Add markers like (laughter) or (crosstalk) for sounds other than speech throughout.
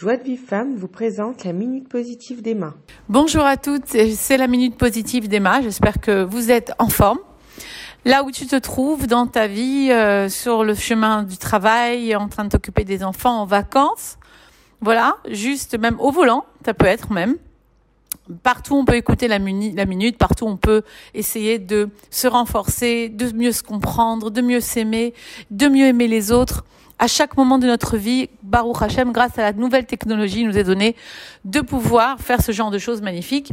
Joie de Femme vous présente la Minute Positive d'Emma. Bonjour à toutes, c'est la Minute Positive d'Emma. J'espère que vous êtes en forme. Là où tu te trouves dans ta vie, euh, sur le chemin du travail, en train de t'occuper des enfants, en vacances, voilà, juste même au volant, ça peut être même. Partout on peut écouter la, minute, partout on peut essayer de se renforcer, de mieux se comprendre, de mieux s'aimer, de mieux aimer les autres à chaque moment de notre vie, Baruch Hashem, grâce à la nouvelle technologie, nous est donné de pouvoir faire ce genre de choses magnifiques.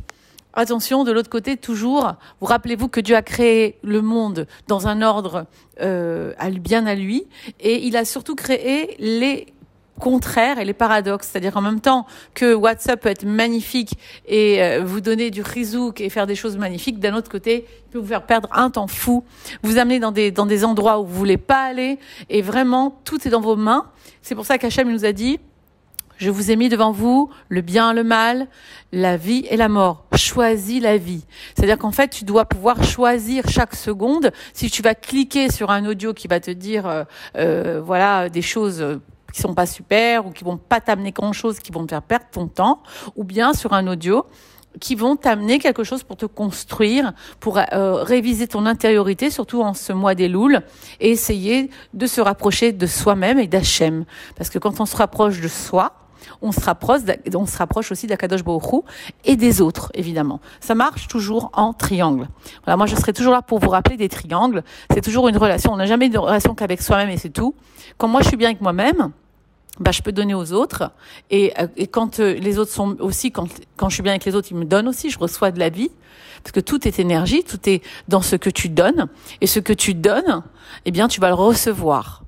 Attention, de l'autre côté, toujours, vous rappelez-vous que Dieu a créé le monde dans un ordre euh, bien à lui, et il a surtout créé les contraire et les paradoxes. C'est-à-dire en même temps que WhatsApp peut être magnifique et euh, vous donner du rizouk et faire des choses magnifiques, d'un autre côté, il peut vous faire perdre un temps fou, vous amener dans des, dans des endroits où vous voulez pas aller et vraiment tout est dans vos mains. C'est pour ça qu'Hachem nous a dit, je vous ai mis devant vous le bien, le mal, la vie et la mort. Choisis la vie. C'est-à-dire qu'en fait, tu dois pouvoir choisir chaque seconde. Si tu vas cliquer sur un audio qui va te dire, euh, euh voilà, des choses qui sont pas super ou qui vont pas t'amener grand chose, qui vont te faire perdre ton temps, ou bien sur un audio qui vont t'amener quelque chose pour te construire, pour euh, réviser ton intériorité, surtout en ce mois des louls, et essayer de se rapprocher de soi-même et d'Hachem. Parce que quand on se rapproche de soi, on se rapproche, on se rapproche aussi d'Akadosh Baruch et des autres, évidemment. Ça marche toujours en triangle. Voilà, moi, je serai toujours là pour vous rappeler des triangles. C'est toujours une relation. On n'a jamais de relation qu'avec soi-même et c'est tout. Quand moi, je suis bien avec moi-même, bah, je peux donner aux autres. Et, euh, et quand euh, les autres sont aussi, quand, quand je suis bien avec les autres, ils me donnent aussi, je reçois de la vie. Parce que tout est énergie, tout est dans ce que tu donnes. Et ce que tu donnes, eh bien, tu vas le recevoir.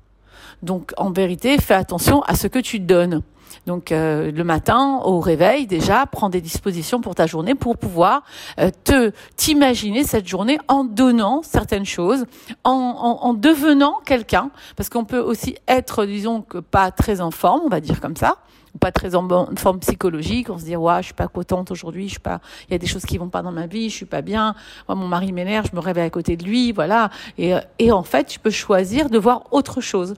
Donc, en vérité, fais attention à ce que tu donnes. Donc euh, le matin au réveil déjà, prends des dispositions pour ta journée pour pouvoir euh, te t'imaginer cette journée en donnant certaines choses, en, en, en devenant quelqu'un, parce qu'on peut aussi être, disons que pas très en forme, on va dire comme ça, pas très en forme psychologique, on se dit ouais, je suis pas contente aujourd'hui, je suis pas il y a des choses qui vont pas dans ma vie, je suis pas bien. Mon mari m'énerve, je me réveille à côté de lui, voilà. Et euh, et en fait, tu peux choisir de voir autre chose.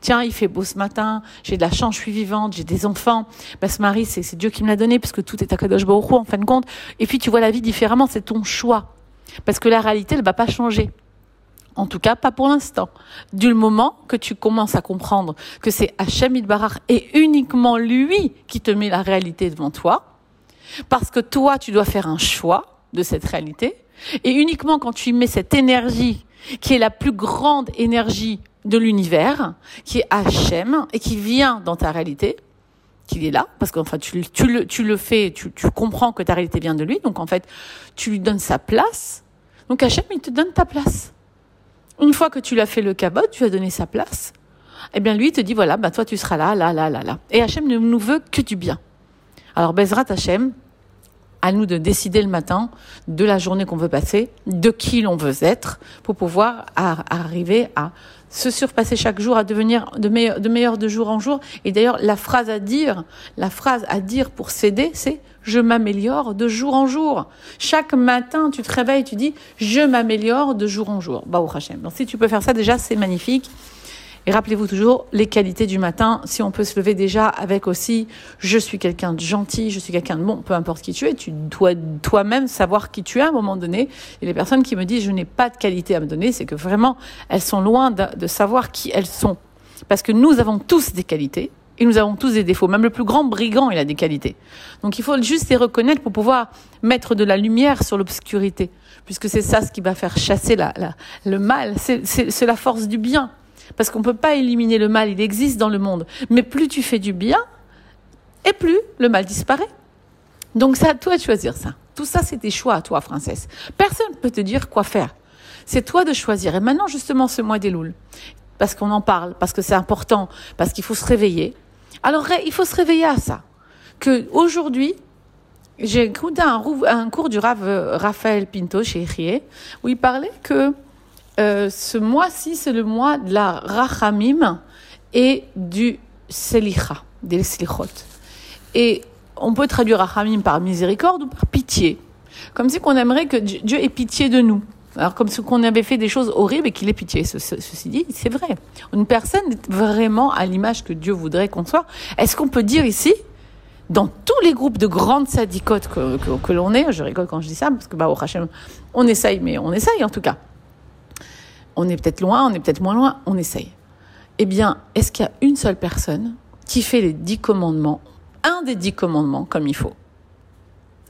Tiens, il fait beau ce matin, j'ai de la chance, je suis vivante, j'ai des enfants. Bah, ce mari, c'est Dieu qui me l'a donné, puisque tout est à Kadosh Baruch en fin de compte. Et puis tu vois la vie différemment, c'est ton choix. Parce que la réalité, elle va pas changer. En tout cas, pas pour l'instant. Du moment que tu commences à comprendre que c'est Hachem Idbarach et uniquement lui qui te met la réalité devant toi, parce que toi, tu dois faire un choix de cette réalité, et uniquement quand tu mets cette énergie, qui est la plus grande énergie de l'univers, qui est Hachem, et qui vient dans ta réalité, qu'il est là, parce qu'en fait, tu, tu, le, tu le fais, tu, tu comprends que ta réalité vient de lui, donc en fait, tu lui donnes sa place. Donc Hachem, il te donne ta place. Une fois que tu l'as fait le cabot, tu as donné sa place, eh bien lui il te dit voilà, bah toi tu seras là, là, là, là, là. Et Hachem ne nous veut que du bien. Alors Bezrat Hachem, à nous de décider le matin de la journée qu'on veut passer, de qui l'on veut être, pour pouvoir arriver à se surpasser chaque jour, à devenir de meilleur, de meilleur de jour en jour. Et d'ailleurs, la phrase à dire, la phrase à dire pour s'aider, c'est je m'améliore de jour en jour. Chaque matin, tu te réveilles, tu dis je m'améliore de jour en jour. Bah, Hachem. Donc, si tu peux faire ça, déjà, c'est magnifique. Et rappelez-vous toujours les qualités du matin. Si on peut se lever déjà avec aussi, je suis quelqu'un de gentil, je suis quelqu'un de bon, peu importe qui tu es, tu dois toi-même savoir qui tu es à un moment donné. Et les personnes qui me disent je n'ai pas de qualité à me donner, c'est que vraiment elles sont loin de, savoir qui elles sont. Parce que nous avons tous des qualités. Et nous avons tous des défauts. Même le plus grand brigand, il a des qualités. Donc il faut juste les reconnaître pour pouvoir mettre de la lumière sur l'obscurité. Puisque c'est ça ce qui va faire chasser la, le mal. C'est la force du bien. Parce qu'on ne peut pas éliminer le mal, il existe dans le monde. Mais plus tu fais du bien, et plus le mal disparaît. Donc c'est à toi de choisir ça. Tout ça, c'est tes choix à toi, princesse. Personne ne peut te dire quoi faire. C'est toi de choisir. Et maintenant, justement, ce mois des louls, parce qu'on en parle, parce que c'est important, parce qu'il faut se réveiller. Alors, il faut se réveiller à ça. Que aujourd'hui, j'ai écouté un, cours du Rav euh, Raphaël Pinto chez Rie, où il parlait que euh, ce mois-ci, c'est le mois de la Rachamim et du Selicha, des Selichot. Et on peut traduire Rachamim par miséricorde ou par pitié. Comme si qu'on aimerait que Dieu ait pitié de nous. Alors comme si qu'on avait fait des choses horribles et qu'il ait pitié. ceci dit, c'est vrai. Une personne est vraiment à l'image que Dieu voudrait qu'on soit. Est-ce qu'on peut dire ici dans tous les groupes de grandes sadicotes que, l'on est, je rigole quand je dis ça, parce que bah, au Hachem, on essaye, mais on essaye en tout cas. On est peut-être loin, on est peut-être moins loin, on essaye. Eh bien, est-ce qu'il y a une seule personne qui fait les dix commandements, un des dix commandements comme il faut?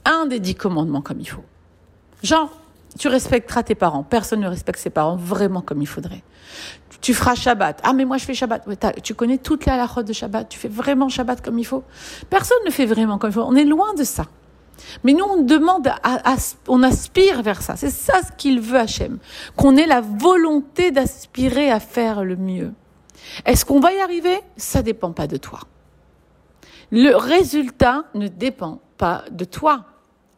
Un des dix commandements comme il faut. Genre, tu respecteras tes parents. Personne ne respecte ses parents vraiment comme il faudrait. Tu feras Shabbat. Ah, mais moi je fais Shabbat. tu connais toutes les halakhot de Shabbat? Tu fais vraiment Shabbat comme il faut? Personne ne fait vraiment comme il faut. On est loin de ça. Mais nous, on demande, à, on aspire vers ça. C'est ça ce qu'il veut Hachem. Qu'on ait la volonté d'aspirer à faire le mieux. Est-ce qu'on va y arriver? Ça dépend pas de toi. Le résultat ne dépend pas de toi.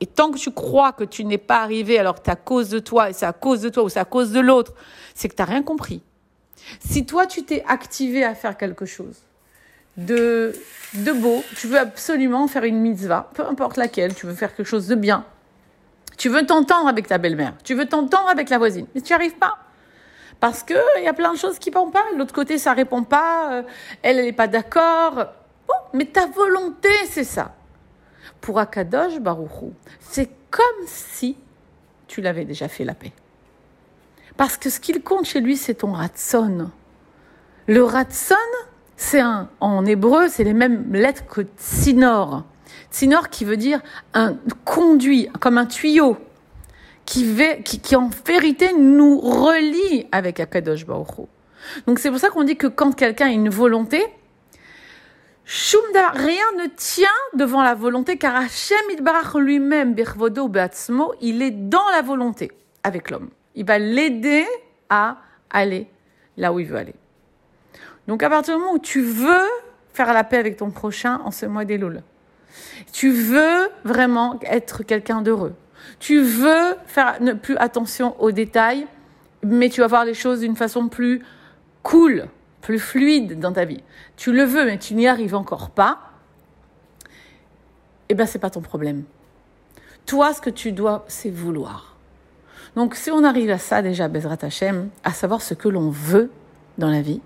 Et tant que tu crois que tu n'es pas arrivé alors que c'est à cause de toi, et c'est à cause de toi ou c'est à cause de l'autre, c'est que tu n'as rien compris. Si toi, tu t'es activé à faire quelque chose de, beau, tu veux absolument faire une mitzvah, peu importe laquelle, tu veux faire quelque chose de bien, tu veux t'entendre avec ta belle-mère, tu veux t'entendre avec la voisine, mais tu n'y arrives pas. Parce qu'il y a plein de choses qui ne vont pas. L'autre côté, ça répond pas. Euh, elle, elle n'est pas d'accord. Bon, mais ta volonté, c'est ça. Pour Akadosh Baruchou, c'est comme si tu l'avais déjà fait la paix. Parce que ce qu'il compte chez lui, c'est ton ratson. Le ratson, c'est un, en hébreu, c'est les mêmes lettres que tsinor. Tsinor qui veut dire un conduit, comme un tuyau, qui, qui, qui en vérité nous relie avec Akadosh Baruch Donc c'est pour ça qu'on dit que quand quelqu'un a une volonté, Shumda, rien ne tient devant la volonté, car Hachem Idbarach lui-même, Birvodo Beatzmo, il est dans la volonté avec l'homme. Il va l'aider à aller là où il veut aller. Donc à partir du moment où tu veux faire la paix avec ton prochain en ce mois des tu veux vraiment être quelqu'un d'heureux, tu veux faire ne plus attention aux détails, mais tu vas voir les choses d'une façon plus cool, plus fluide dans ta vie. Tu le veux, mais tu n'y arrives encore pas. Eh bien, c'est pas ton problème. Toi, ce que tu dois, c'est vouloir. Donc, si on arrive à ça déjà, Bezrat Hashem, à savoir ce que l'on veut dans la vie,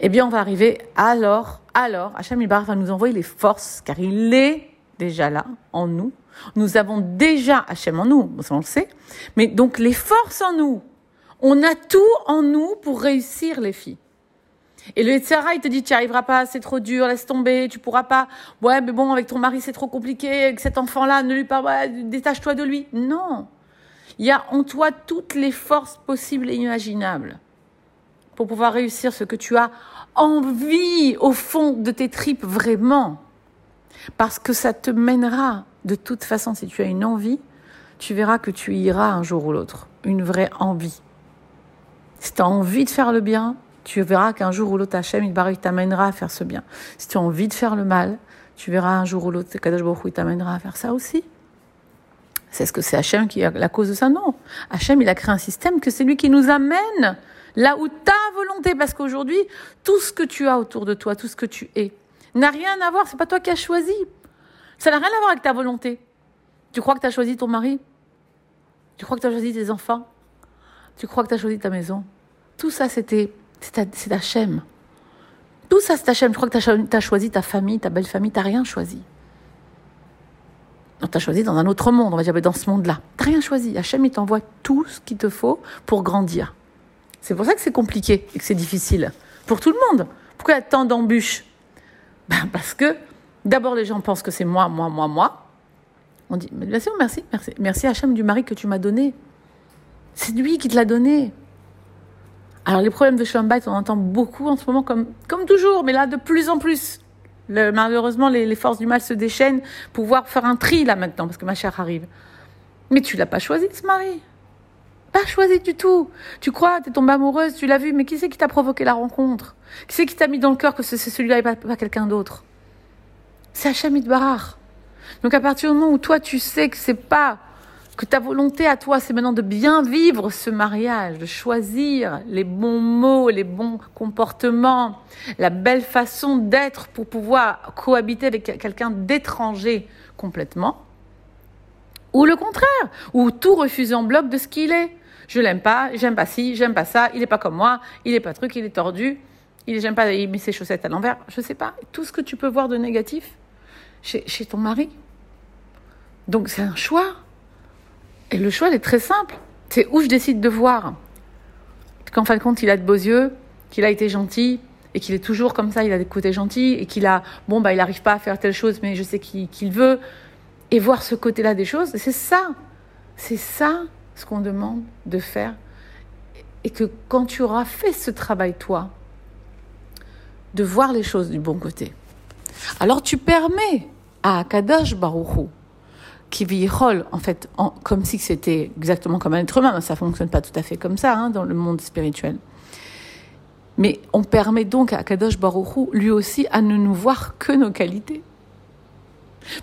eh bien, on va arriver alors, alors, Hashem Ibar va nous envoyer les forces, car il est déjà là, en nous. Nous avons déjà Hachem en nous, on le sait. Mais donc, les forces en nous. On a tout en nous pour réussir, les filles. Et le Etzara, il te dit, tu n'y arriveras pas, c'est trop dur, laisse tomber, tu pourras pas. Ouais, mais bon, avec ton mari, c'est trop compliqué, avec cet enfant-là, ne lui parle pas, détache-toi de lui. Non. Il y a en toi toutes les forces possibles et imaginables pour pouvoir réussir ce que tu as envie au fond de tes tripes vraiment. Parce que ça te mènera, de toute façon, si tu as une envie, tu verras que tu iras un jour ou l'autre. Une vraie envie. Si tu as envie de faire le bien, tu verras qu'un jour ou l'autre, Hachem, il t'amènera à faire ce bien. Si tu as envie de faire le mal, tu verras un jour ou l'autre, Kadosh Baruch il t'amènera à faire ça aussi. C'est ce que c'est Hachem qui est la cause de ça? Non. Hachem, il a créé un système que c'est lui qui nous amène là où ta volonté, parce qu'aujourd'hui, tout ce que tu as autour de toi, tout ce que tu es, n'a rien à voir, c'est pas toi qui as choisi. Ça n'a rien à voir avec ta volonté. Tu crois que tu as choisi ton mari? Tu crois que tu as choisi tes enfants? Tu crois que tu as choisi ta maison? Tout ça, c'était c'est Hachem. Tout ça, c'est Hachem. Je crois que tu as, choisi ta famille, ta belle famille? Tu rien choisi. tu as choisi dans un autre monde, on va dire, dans ce monde-là. Tu rien choisi. Hachem, il t'envoie tout ce qu'il te faut pour grandir. C'est pour ça que c'est compliqué et que c'est difficile. Pour tout le monde. Pourquoi il y a tant d'embûches (laughs) ben Parce que d'abord, les gens pensent que c'est moi, moi, moi, moi. On dit, mais bien sûr, merci, merci. Merci Hachem du mari que tu m'as donné. C'est lui qui te l'a donné. Alors les problèmes de Shalom on entend beaucoup en ce moment, comme, comme toujours, mais là de plus en plus. malheureusement, les, forces du mal se déchaînent pour pouvoir faire un tri là maintenant, parce que ma chère arrive. Mais tu l'as pas choisi ce mari. Pas choisi du tout. Tu crois, tu es tombée amoureuse, tu l'as vu, mais qui c'est qui t'a provoqué la rencontre? Qui c'est qui t'a mis dans le cœur que c'est celui-là et pas, quelqu'un d'autre? C'est Hachem Barar. Donc à partir du moment où toi tu sais que c'est pas que ta volonté à toi, c'est maintenant de bien vivre ce mariage, de choisir les bons mots, les bons comportements, la belle façon d'être pour pouvoir cohabiter avec quelqu'un d'étranger complètement. Ou le contraire, ou tout refuser en bloc de ce qu'il est. Je l'aime pas, j'aime pas ci, j'aime pas ça, il est pas comme moi, il est pas truc, il est tordu, il j'aime pas, il met ses chaussettes à l'envers, je sais pas, tout ce que tu peux voir de négatif. chez, ton mari. Donc c'est un choix. Et le choix, il est très simple. C'est où je décide de voir. Qu'en fin de compte, il a de beaux yeux, qu'il a été gentil, et qu'il est toujours comme ça, il a des côtés gentils, et qu'il a, bon, bah, il n'arrive pas à faire telle chose, mais je sais qu'il veut. Et voir ce côté-là des choses, c'est ça. C'est ça ce qu'on demande de faire. Et que quand tu auras fait ce travail, toi, de voir les choses du bon côté, alors tu permets à Akadosh Baruchou, qui vit en fait, comme si c'était exactement comme un être humain, ça fonctionne pas tout à fait comme ça hein, dans le monde spirituel. Mais on permet donc à Akadosh Baruchou, lui aussi, à ne nous voir que nos qualités.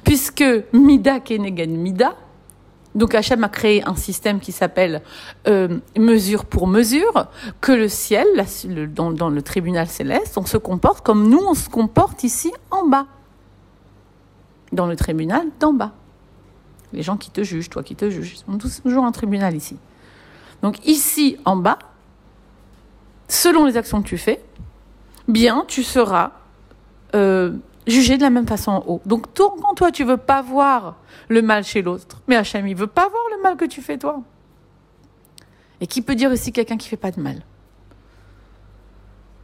Puisque Mida Kenegan Mida, donc Hachem a créé un système qui s'appelle euh, mesure pour mesure, que le ciel, dans, le tribunal céleste, on se comporte comme nous, on se comporte ici en bas. Dans le tribunal d'en bas. Les gens qui te jugent, toi qui te juges, sont tous toujours un tribunal ici. Donc ici, en bas, selon les actions que tu fais, bien, tu seras euh, jugé de la même façon en haut. Donc, quand toi, tu veux pas voir le mal chez l'autre, mais Hachem, il veut pas voir le mal que tu fais toi. Et qui peut dire aussi quelqu'un qui fait pas de mal?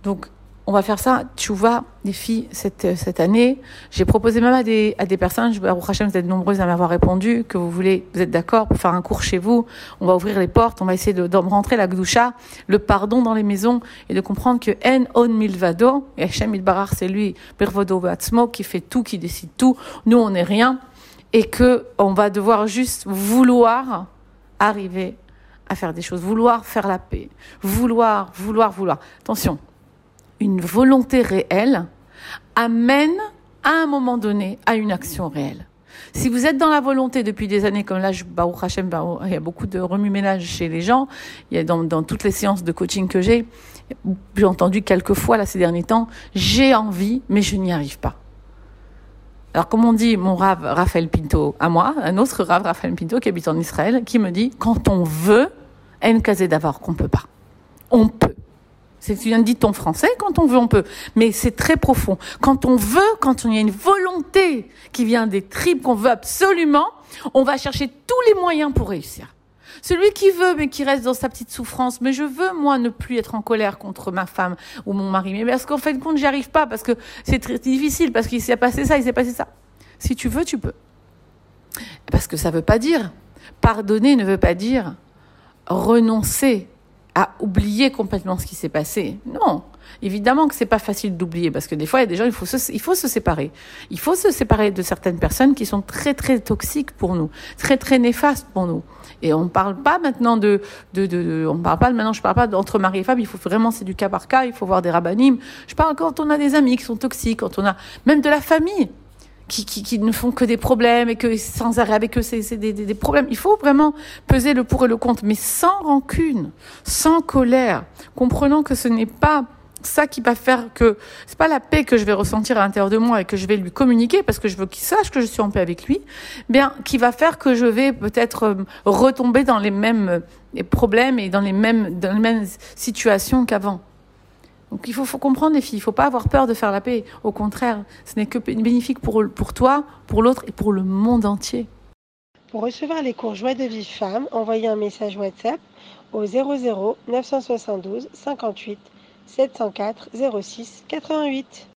Donc, on va faire ça, tu vois, les filles, cette, cette année. J'ai proposé même à des, à des personnes, je, Hachem, vous êtes nombreuses à m'avoir répondu, que vous voulez, vous êtes d'accord pour faire un cours chez vous. On va ouvrir les portes, on va essayer de, de rentrer la gdoucha, le pardon dans les maisons et de comprendre que en on milvado, et Hachem Ilbarar, c'est lui, Birvodo qui fait tout, qui décide tout. Nous, on n'est rien. Et que on va devoir juste vouloir arriver à faire des choses, vouloir faire la paix, vouloir, vouloir, vouloir. Attention une volonté réelle amène à un moment donné à une action réelle. Si vous êtes dans la volonté depuis des années, comme là, Baruch Hashem, il y a beaucoup de remue-ménage chez les gens, il y a dans, toutes les séances de coaching que j'ai, j'ai entendu quelques fois là ces derniers temps, j'ai envie, mais je n'y arrive pas. Alors, comme on dit, mon rave Raphaël Pinto à moi, un autre rave Raphaël Pinto qui habite en Israël, qui me dit, quand on veut, en d'avoir qu'on peut pas. On peut. C'est tu viens de dire ton français, quand on veut, on peut. Mais c'est très profond. Quand on veut, quand on y a une volonté qui vient des tripes qu'on veut absolument, on va chercher tous les moyens pour réussir. Celui qui veut, mais qui reste dans sa petite souffrance, mais je veux, moi, ne plus être en colère contre ma femme ou mon mari. Mais parce qu'en fait, compte, j'y arrive pas, parce que c'est très difficile, parce qu'il s'est passé ça, il s'est passé ça. Si tu veux, tu peux. Parce que ça veut pas dire, pardonner ne veut pas dire renoncer à oublier complètement ce qui s'est passé. Non. Évidemment que c'est pas facile d'oublier parce que des fois il y a des gens il faut se, il faut se séparer. Il faut se séparer de certaines personnes qui sont très très toxiques pour nous, très très néfastes pour nous. Et on parle pas maintenant de de, de, on parle pas maintenant je parle pas d'entre mari et femme, il faut vraiment c'est du cas par cas, il faut voir des rabbinim. Je parle quand on a des amis qui sont toxiques, quand on a même de la famille qui, qui, qui, ne font que des problèmes et que sans arrêt avec eux, c'est des, des, des, problèmes. Il faut vraiment peser le pour et le contre, mais sans rancune, sans colère, comprenant que ce n'est pas ça qui va faire que c'est pas la paix que je vais ressentir à l'intérieur de moi et que je vais lui communiquer parce que je veux qu'il sache que je suis en paix avec lui, bien qui va faire que je vais peut-être euh, retomber dans les mêmes euh, problèmes et dans les mêmes dans les mêmes situations qu'avant. Donc il faut, comprendre les filles, il faut pas avoir peur de faire la paix. Au contraire, ce n'est que bénéfique pour, pour toi, pour l'autre et pour le monde entier. Pour recevoir les cours Joie de vie femme, envoyez un message WhatsApp au 00 972 58 704 06 88.